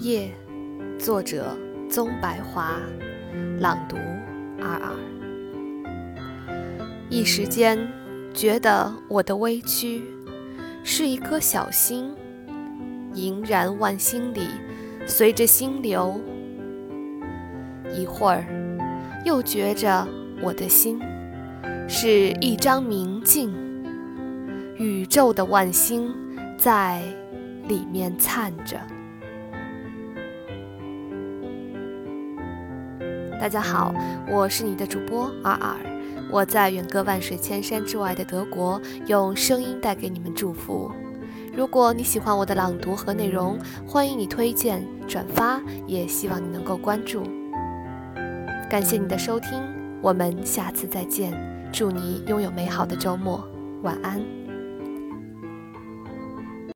夜，作者宗白华，朗读二二。一时间觉得我的微躯是一颗小星，盈然万星里，随着星流。一会儿又觉着我的心是一张明镜，宇宙的万星在里面灿着。大家好，我是你的主播尔尔，我在远隔万水千山之外的德国，用声音带给你们祝福。如果你喜欢我的朗读和内容，欢迎你推荐、转发，也希望你能够关注。感谢你的收听，我们下次再见。祝你拥有美好的周末，晚安。